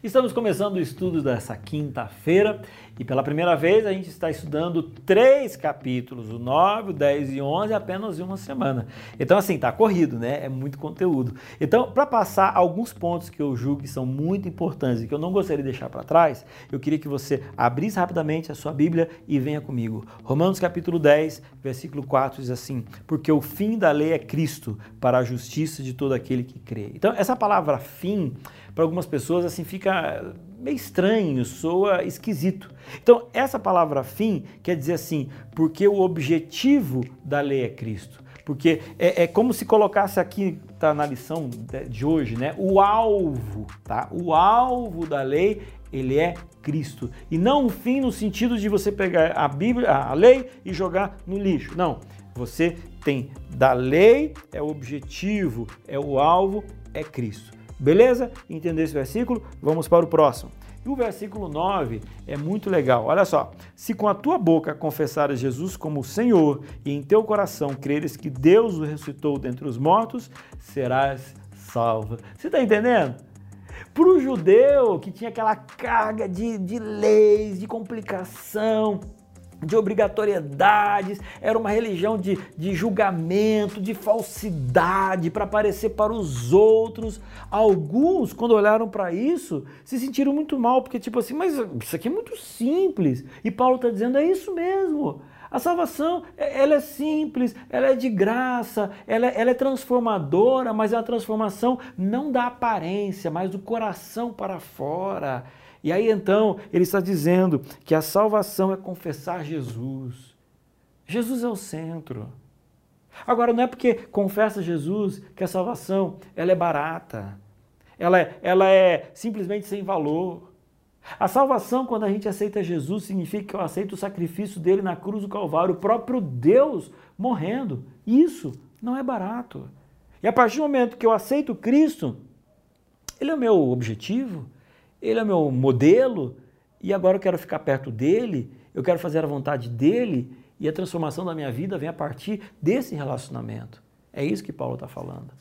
Estamos começando o estudo dessa quinta-feira e pela primeira vez a gente está estudando três capítulos, o 9, o 10 e 11, apenas em uma semana. Então, assim, tá corrido, né? É muito conteúdo. Então, para passar alguns pontos que eu julgo que são muito importantes e que eu não gostaria de deixar para trás, eu queria que você abrisse rapidamente a sua Bíblia e venha comigo. Romanos capítulo 10, versículo 4 diz assim: Porque o fim da lei é Cristo, para a justiça de todo aquele que crê. Então, essa palavra fim para algumas pessoas assim fica meio estranho, soa esquisito. Então, essa palavra fim quer dizer assim, porque o objetivo da lei é Cristo. Porque é, é como se colocasse aqui, tá na lição de hoje, né? O alvo, tá? O alvo da lei, ele é Cristo. E não o fim no sentido de você pegar a Bíblia, a lei e jogar no lixo. Não. Você tem da lei, é o objetivo, é o alvo, é Cristo. Beleza? Entender esse versículo? Vamos para o próximo. E o versículo 9 é muito legal. Olha só. Se com a tua boca confessares Jesus como Senhor e em teu coração creres que Deus o ressuscitou dentre os mortos, serás salvo. Você está entendendo? Para o judeu que tinha aquela carga de, de leis, de complicação, de obrigatoriedades, era uma religião de, de julgamento, de falsidade, para aparecer para os outros. Alguns, quando olharam para isso, se sentiram muito mal, porque, tipo assim, mas isso aqui é muito simples. E Paulo está dizendo: é isso mesmo. A salvação, é, ela é simples, ela é de graça, ela, é, ela é transformadora, mas é uma transformação não da aparência, mas do coração para fora. E aí então ele está dizendo que a salvação é confessar Jesus. Jesus é o centro. Agora não é porque confessa Jesus que a salvação ela é barata. Ela é, ela é simplesmente sem valor. A salvação, quando a gente aceita Jesus, significa que eu aceito o sacrifício dele na cruz do Calvário, o próprio Deus morrendo. Isso não é barato. E a partir do momento que eu aceito Cristo, ele é o meu objetivo, ele é meu modelo e agora eu quero ficar perto dele, eu quero fazer a vontade dele e a transformação da minha vida vem a partir desse relacionamento. É isso que Paulo está falando.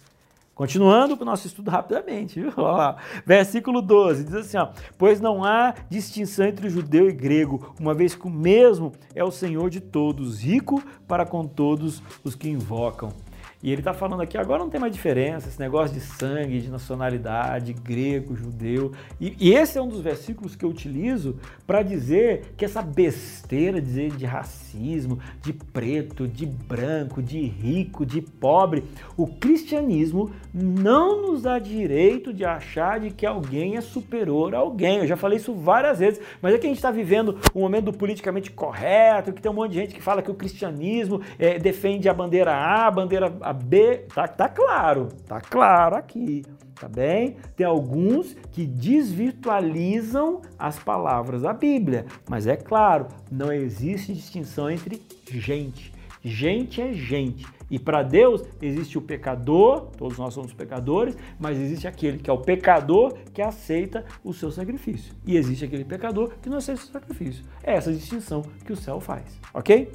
Continuando com o nosso estudo rapidamente, viu? Olha lá. Versículo 12 diz assim: ó, Pois não há distinção entre judeu e grego, uma vez que o mesmo é o Senhor de todos, rico para com todos os que invocam. E ele está falando aqui, agora não tem mais diferença, esse negócio de sangue, de nacionalidade, grego, judeu. E, e esse é um dos versículos que eu utilizo para dizer que essa besteira dizer de racismo, de preto, de branco, de rico, de pobre, o cristianismo não nos dá direito de achar de que alguém é superior a alguém. Eu já falei isso várias vezes, mas é que a gente está vivendo um momento politicamente correto, que tem um monte de gente que fala que o cristianismo é, defende a bandeira A, a bandeira a B, tá, tá claro, tá claro aqui, tá bem? Tem alguns que desvirtualizam as palavras da Bíblia, mas é claro, não existe distinção entre gente. Gente é gente. E para Deus existe o pecador, todos nós somos pecadores, mas existe aquele que é o pecador que aceita o seu sacrifício. E existe aquele pecador que não aceita o seu sacrifício. É essa distinção que o céu faz, ok?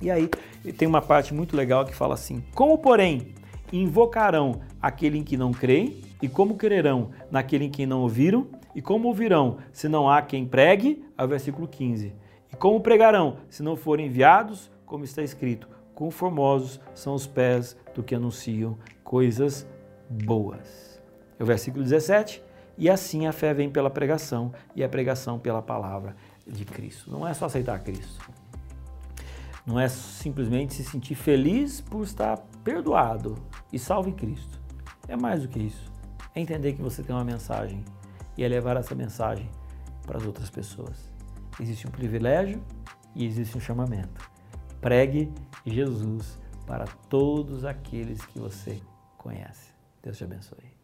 E aí tem uma parte muito legal que fala assim: Como, porém, invocarão aquele em que não creem? E como crerão naquele em quem não ouviram? E como ouvirão se não há quem pregue? Ao versículo 15. E como pregarão se não forem enviados? Como está escrito: Conformosos são os pés do que anunciam coisas boas. É o versículo 17. E assim a fé vem pela pregação, e a pregação pela palavra de Cristo. Não é só aceitar Cristo não é simplesmente se sentir feliz por estar perdoado e salvo em Cristo. É mais do que isso. É entender que você tem uma mensagem e é levar essa mensagem para as outras pessoas. Existe um privilégio e existe um chamamento. Pregue Jesus para todos aqueles que você conhece. Deus te abençoe.